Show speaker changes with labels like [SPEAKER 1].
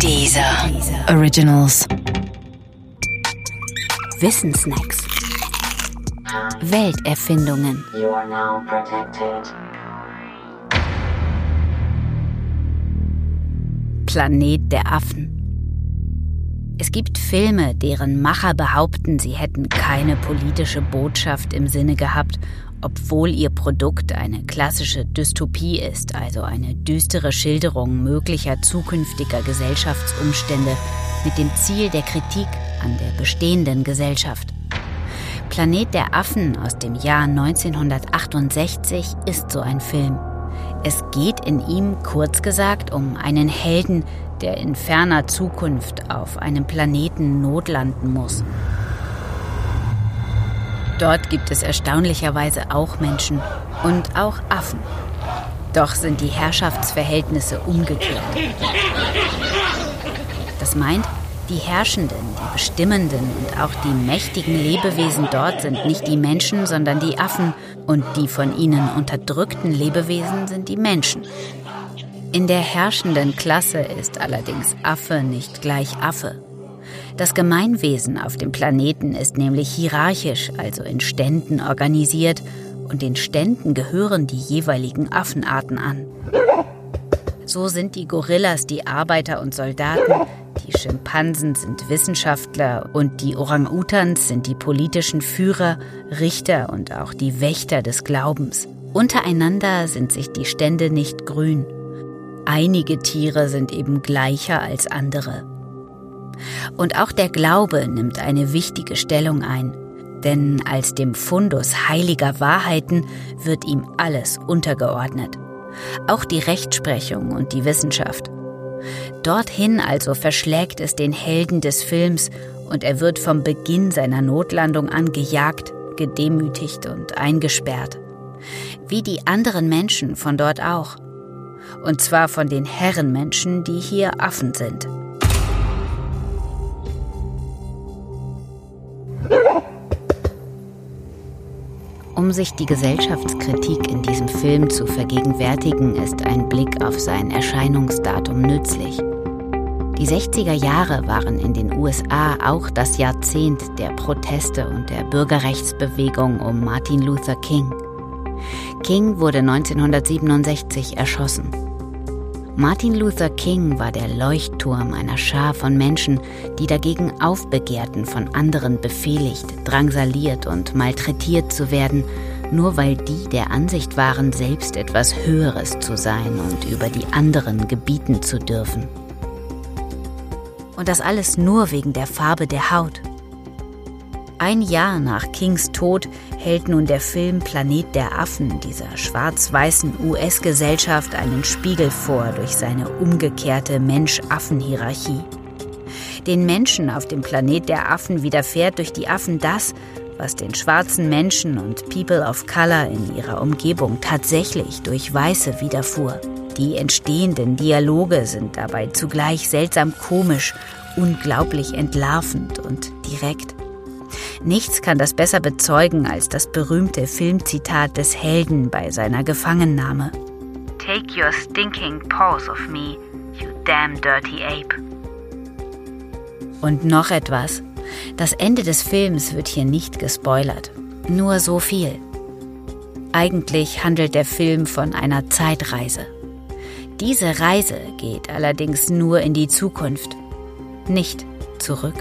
[SPEAKER 1] Dieser Originals.
[SPEAKER 2] Wissensnacks. Welterfindungen.
[SPEAKER 3] You are now protected.
[SPEAKER 2] Planet der Affen. Es gibt Filme, deren Macher behaupten, sie hätten keine politische Botschaft im Sinne gehabt, obwohl ihr Produkt eine klassische Dystopie ist, also eine düstere Schilderung möglicher zukünftiger Gesellschaftsumstände mit dem Ziel der Kritik an der bestehenden Gesellschaft. Planet der Affen aus dem Jahr 1968 ist so ein Film. Es geht in ihm kurz gesagt um einen Helden, der in ferner Zukunft auf einem Planeten notlanden muss. Dort gibt es erstaunlicherweise auch Menschen und auch Affen. Doch sind die Herrschaftsverhältnisse umgekehrt. Das meint, die Herrschenden, die Bestimmenden und auch die mächtigen Lebewesen dort sind nicht die Menschen, sondern die Affen und die von ihnen unterdrückten Lebewesen sind die Menschen. In der herrschenden Klasse ist allerdings Affe nicht gleich Affe. Das Gemeinwesen auf dem Planeten ist nämlich hierarchisch, also in Ständen organisiert, und den Ständen gehören die jeweiligen Affenarten an. So sind die Gorillas die Arbeiter und Soldaten, die Schimpansen sind Wissenschaftler und die Orang-Utans sind die politischen Führer, Richter und auch die Wächter des Glaubens. Untereinander sind sich die Stände nicht grün. Einige Tiere sind eben gleicher als andere. Und auch der Glaube nimmt eine wichtige Stellung ein, denn als dem Fundus heiliger Wahrheiten wird ihm alles untergeordnet, auch die Rechtsprechung und die Wissenschaft. Dorthin also verschlägt es den Helden des Films und er wird vom Beginn seiner Notlandung an gejagt, gedemütigt und eingesperrt. Wie die anderen Menschen von dort auch. Und zwar von den Herrenmenschen, die hier Affen sind. Um sich die Gesellschaftskritik in diesem Film zu vergegenwärtigen, ist ein Blick auf sein Erscheinungsdatum nützlich. Die 60er Jahre waren in den USA auch das Jahrzehnt der Proteste und der Bürgerrechtsbewegung um Martin Luther King. King wurde 1967 erschossen. Martin Luther King war der Leuchtturm einer Schar von Menschen, die dagegen aufbegehrten, von anderen befehligt, drangsaliert und malträtiert zu werden, nur weil die der Ansicht waren, selbst etwas Höheres zu sein und über die anderen gebieten zu dürfen. Und das alles nur wegen der Farbe der Haut. Ein Jahr nach Kings Tod hält nun der Film Planet der Affen dieser schwarz-weißen US-Gesellschaft einen Spiegel vor durch seine umgekehrte Mensch-Affen-Hierarchie. Den Menschen auf dem Planet der Affen widerfährt durch die Affen das, was den schwarzen Menschen und People of Color in ihrer Umgebung tatsächlich durch Weiße widerfuhr. Die entstehenden Dialoge sind dabei zugleich seltsam komisch, unglaublich entlarvend und direkt. Nichts kann das besser bezeugen als das berühmte Filmzitat des Helden bei seiner Gefangennahme. Take your stinking paws off me, you damn dirty ape. Und noch etwas. Das Ende des Films wird hier nicht gespoilert. Nur so viel. Eigentlich handelt der Film von einer Zeitreise. Diese Reise geht allerdings nur in die Zukunft, nicht zurück.